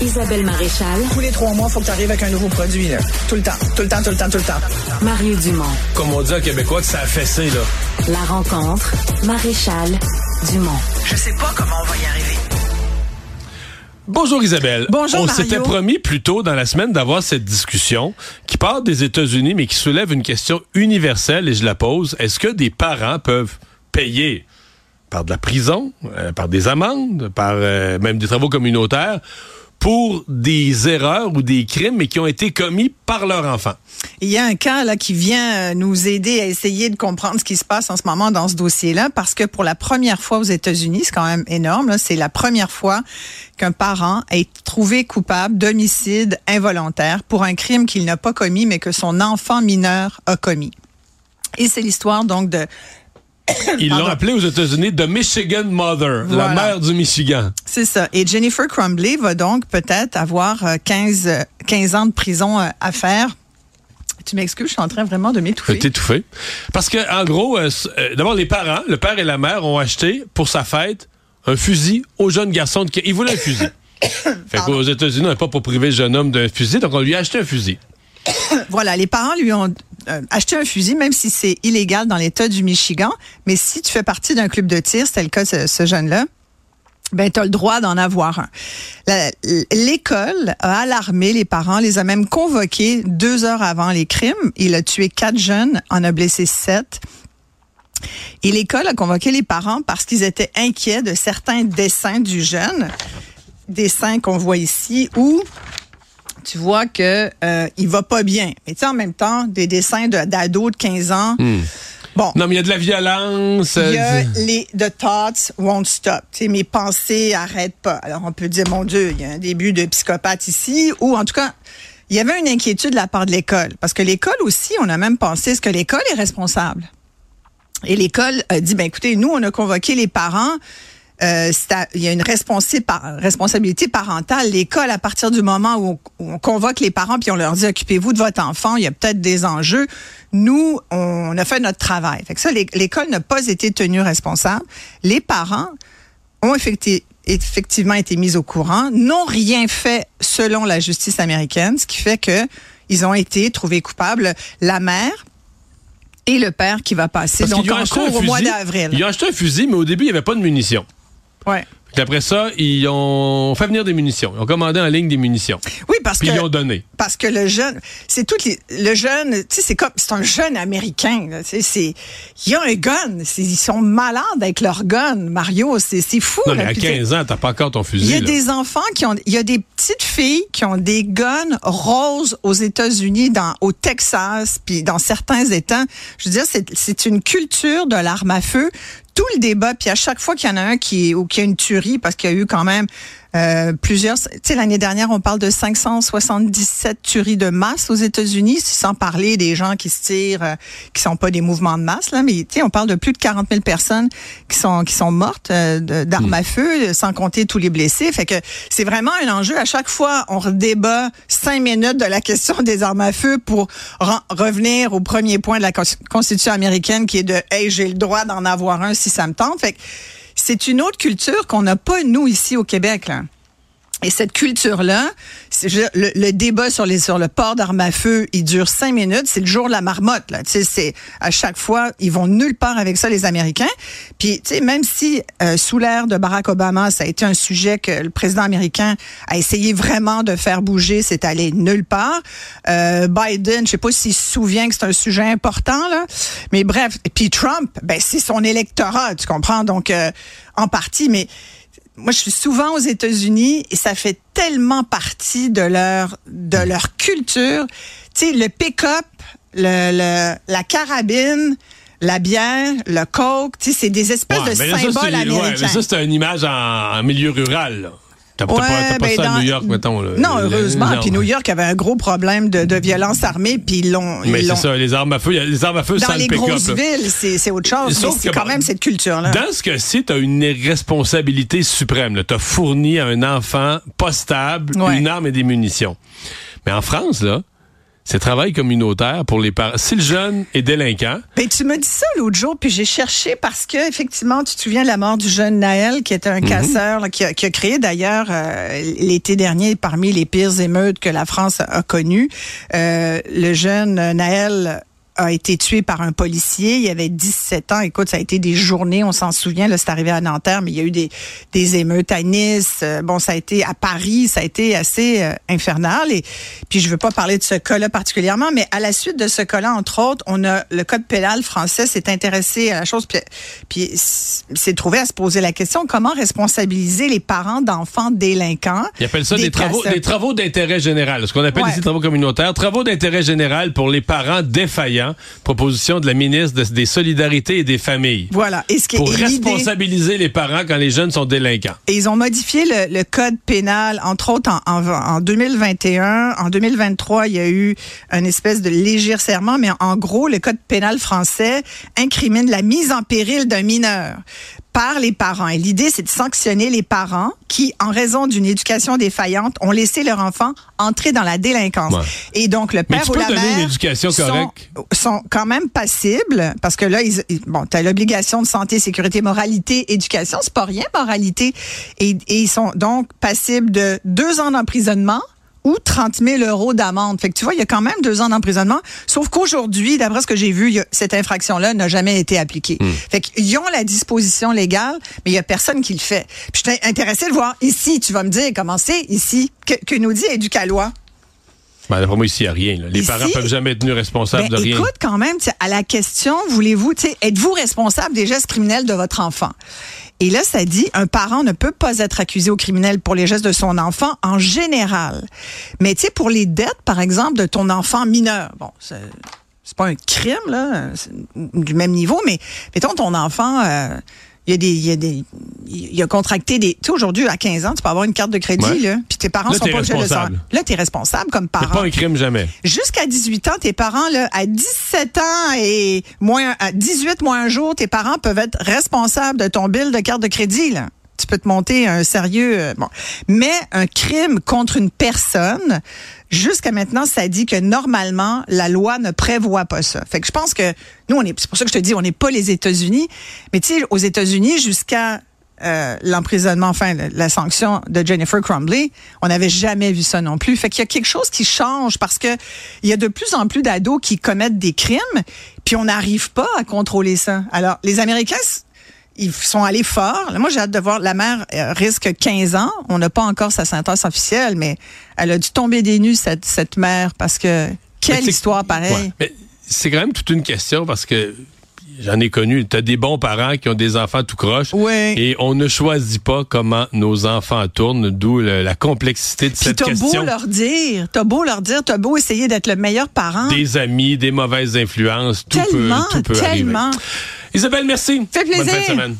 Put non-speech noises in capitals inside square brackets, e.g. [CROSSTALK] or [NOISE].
Isabelle Maréchal. Tous les trois mois, il faut que tu arrives avec un nouveau produit. Là. Tout le temps, tout le temps, tout le temps, tout le temps. Mario Dumont. Comme on dit en québécois, que ça a fessé, là. La rencontre. Maréchal Dumont. Je sais pas comment on va y arriver. Bonjour Isabelle. Bonjour On s'était promis plus tôt dans la semaine d'avoir cette discussion qui part des États-Unis mais qui soulève une question universelle et je la pose. Est-ce que des parents peuvent payer par de la prison, euh, par des amendes, par euh, même des travaux communautaires pour des erreurs ou des crimes mais qui ont été commis par leur enfant? Il y a un cas là qui vient euh, nous aider à essayer de comprendre ce qui se passe en ce moment dans ce dossier-là, parce que pour la première fois aux États-Unis, c'est quand même énorme. C'est la première fois qu'un parent est trouvé coupable d'homicide involontaire pour un crime qu'il n'a pas commis, mais que son enfant mineur a commis. Et c'est l'histoire donc de [COUGHS] Ils l'ont Pardon. appelé aux États-Unis The Michigan Mother, la mère du Michigan. C'est ça. Et Jennifer Crumbly va donc peut-être avoir euh, 15, euh, 15 ans de prison euh, à faire. Tu m'excuses, je suis en train vraiment de m'étouffer. T'es étouffé. Parce que, en gros, euh, euh, d'abord, les parents, le père et la mère, ont acheté pour sa fête un fusil au jeune garçon. De... Il voulait un fusil. [COUGHS] fait qu'aux États-Unis, on n'est pas pour priver le jeune homme d'un fusil, donc on lui a acheté un fusil. [COUGHS] Voilà, les parents lui ont euh, acheté un fusil, même si c'est illégal dans l'État du Michigan. Mais si tu fais partie d'un club de tir, c'était le cas ce, jeune-là, ben, tu le droit d'en avoir un. L'école a alarmé les parents, les a même convoqués deux heures avant les crimes. Il a tué quatre jeunes, en a blessé sept. Et l'école a convoqué les parents parce qu'ils étaient inquiets de certains dessins du jeune, dessins qu'on voit ici, où tu vois que euh, il va pas bien. Mais tu sais, en même temps, des dessins de- d'ados de, 15 ans. Bon. Non, mais il y a de la violence. Il y a euh, les the thoughts won't stop. Tu sais, mes pensées arrêtent pas. Alors on peut dire mon Dieu, il y a un début de psychopathe ici, ou en tout cas, il y avait une inquiétude de la part de l'école, parce que l'école aussi, on a même pensé est-ce que l'école est responsable? Et l'école a dit ben écoutez, nous on a convoqué les parents. Euh, à- il y a une responsabilité parentale. L'école, à partir du moment où on, où on convoque les parents puis on leur dit occupez-vous de votre enfant, il y a peut-être des enjeux. Nous, on a fait notre travail. Fait que ça, l'é- l'école n'a pas été tenue responsable. Les parents ont effecti- effectivement été mis au courant, n'ont rien fait selon la justice américaine, ce qui fait que ils ont été trouvés coupables. La mère et le père qui va passer parce donc en cours au mois d'avril. Ils ont acheté un fusil, mais au début, il n'y avait pas de munitions. Ouais. Puis après ça, ils ont fait venir des munitions. Ils ont commandé en ligne des munitions. Oui, parce Puis que ils ont donné. parce que le jeune, c'est tout les, le jeune, tu sais, c'est comme c'est un jeune américain. là, tu sais, c'est il a un gun, ils sont malades avec leur gun, Mario, c'est fou. Non, là, mais à puis 15 ans, t'as pas encore ton Il fusil. y a là. des enfants qui ont, il y a des petites filles qui ont des guns roses aux États-Unis, au Texas, puis dans certains États. Je veux dire, c'est une culture de l'arme à feu. Tout le débat, puis à chaque fois qu'il y en a un qui ou qui a une tuerie, parce qu'il y a eu quand même euh, plusieurs. Tu sais, l'année dernière, on parle de 577 tueries de masse aux États-Unis, sans parler des gens qui se tirent, euh, qui sont pas des mouvements de masse là, mais tu sais, on parle de plus de 40 000 personnes qui sont qui sont mortes euh, d'armes à feu, sans compter tous les blessés. Fait que c'est vraiment un enjeu. À chaque fois, on redébat cinq minutes de la question des armes à feu pour revenir au premier point de la Cons- Constitution américaine, qui est de hey, j'ai le droit d'en avoir un si ça me tente. Fait que c'est une autre culture qu'on n'a pas nous ici au Québec. Et cette culture-là, le, le débat sur, les, sur le port d'armes à feu, il dure cinq minutes. C'est le jour de la marmotte. Là. C'est à chaque fois, ils vont nulle part avec ça, les Américains. Puis, même si euh, sous l'ère de Barack Obama, ça a été un sujet que le président américain a essayé vraiment de faire bouger, c'est allé nulle part. Euh, Biden, je sais pas s'il se souvient que c'est un sujet important là, mais bref. Et puis Trump, ben c'est son électorat, tu comprends? Donc, euh, en partie, mais moi, je suis souvent aux États-Unis et ça fait tellement partie de leur de leur culture. Tu sais, le pick-up, le, le- la carabine, la bière, le coke, tu sais, c'est des espèces Ouais, de ça, symboles ouais, américains. mais ça, c'est une image en, en milieu rural. là. T'as t'as Ouais, pas, t'as ben, ça à New York, mettons. là. Non, heureusement. Puis New York avait un gros problème de, de violence armée, puis ils l'ont. Mais c'est ça, les armes à feu, les armes à feu Dans les le grosses villes, c'est autre chose. Sauf mais c'est que, quand même cette culture-là. Dans ce cas-ci, tu as une responsabilité suprême. Tu as fourni à un enfant pas stable Ouais. une arme et des munitions. Mais en France, là, c'est travail communautaire pour les parents. Si le jeune est délinquant. Ben, tu me dis ça l'autre jour, puis j'ai cherché parce que, effectivement, tu te souviens de la mort du jeune Naël, qui était un Mhm. casseur, là, qui, a, qui a créé d'ailleurs euh, l'été dernier parmi les pires émeutes que la France a connues. Euh, le jeune Naël a été tué par un policier. Il avait 17 ans. Écoute, ça a été des journées, on s'en souvient. Là, c'est arrivé à Nanterre, mais il y a eu des, des émeutes à Nice. Euh, bon, ça a été à Paris. Ça a été assez euh, infernal. Et puis, je veux pas parler de ce cas-là particulièrement, mais à la suite de ce cas-là, entre autres, on a le code pénal français s'est intéressé à la chose, puis, puis s'est trouvé à se poser la question comment responsabiliser les parents d'enfants délinquants? Ils appellent ça des, travaux, des travaux d'intérêt général. Ce qu'on appelle Ouais. ici travaux communautaires. Travaux d'intérêt général pour les parents défaillants. Proposition de la ministre de- des Solidarités et des Familles. Voilà. Et ce qui Pour est responsabiliser les parents quand les jeunes sont délinquants. Et ils ont modifié le, le code pénal, entre autres en, en, en 2021. En 2023, il y a eu une espèce de léger serment, mais en gros, le code pénal français incrimine la mise en péril d'un mineur par les parents. Et l'idée, c'est de sanctionner les parents qui, en raison d'une éducation défaillante, ont laissé leur enfant entrer dans la délinquance. Ouais. Et donc, le père tu ou la mère une éducation sont- correcte? sont quand même passibles parce que là, ils, bon, t'as l'obligation de santé, sécurité, moralité, éducation, c'est pas rien, moralité, et, et ils sont donc passibles de deux ans d'emprisonnement ou 30 000 euros d'amende. Fait que tu vois, il y a quand même deux ans d'emprisonnement. Sauf qu'aujourd'hui, d'après ce que j'ai vu, cette infraction-là n'a jamais été appliquée. Hmm. Fait qu'ils ont la disposition légale, mais il y a personne qui le fait. Puis je suis intéressé de voir ici, tu vas me dire comment c'est ici, que, que nous dit Éducalois? Ben, d'après moi, ici, il n'y a rien. là. Les Ici- parents peuvent jamais être tenus responsables Ben, de rien. Écoute, quand même, à la question, voulez-vous, êtes-vous responsable des gestes criminels de votre enfant? Et là, ça dit, un parent ne peut pas être accusé au criminel pour les gestes de son enfant en général. Mais tu sais, pour les dettes, par exemple, de ton enfant mineur, bon, c'est pas un crime, là, du même niveau, mais mettons ton enfant, euh, il y a des, il y a des, il a contracté des, tu sais, aujourd'hui, à 15 ans, tu peux avoir une carte de crédit, Ouais. là, puis tes parents Là, sont pas obligés de le responsable. savoir. Là, t'es responsable comme C'est parent. pas un crime jamais. Jusqu'à 18 ans, tes parents, là, à 17 ans et moins, à 18 moins un jour, tes parents peuvent être responsables de ton bill de carte de crédit, là. Tu peux te monter un sérieux, euh, bon. Mais un crime contre une personne, jusqu'à maintenant, ça dit que normalement, la loi ne prévoit pas ça. Fait que je pense que nous, on est, c'est pour ça que je te dis, on n'est pas les États-Unis. Mais tu sais, aux États-Unis, jusqu'à euh, l'emprisonnement, enfin la, la sanction de Jennifer Crumbley, on n'avait jamais vu ça non plus. Fait qu'il y a quelque chose qui change parce que il y a de plus en plus d'ados qui commettent des crimes, puis on n'arrive pas à contrôler ça. Alors les Américains ils sont allés fort. Moi, j'ai hâte de voir. La mère euh, risque 15 ans. On n'a pas encore sa sentence officielle, mais elle a dû tomber des nues, cette, cette mère, parce que quelle histoire pareille. Ouais. C'est quand même toute une question parce que j'en ai connu. Tu as des bons parents qui ont des enfants tout croche. Ouais. Et on ne choisit pas comment nos enfants tournent, d'où la complexité de Puis cette t'as beau question. leur dire, t'as beau leur dire, t'as beau essayer d'être le meilleur parent. Des amis, des mauvaises influences, tout Tellement, peut, tout peut arriver. tellement. Isabelle, merci. Fait plaisir. Bonne fin de semaine.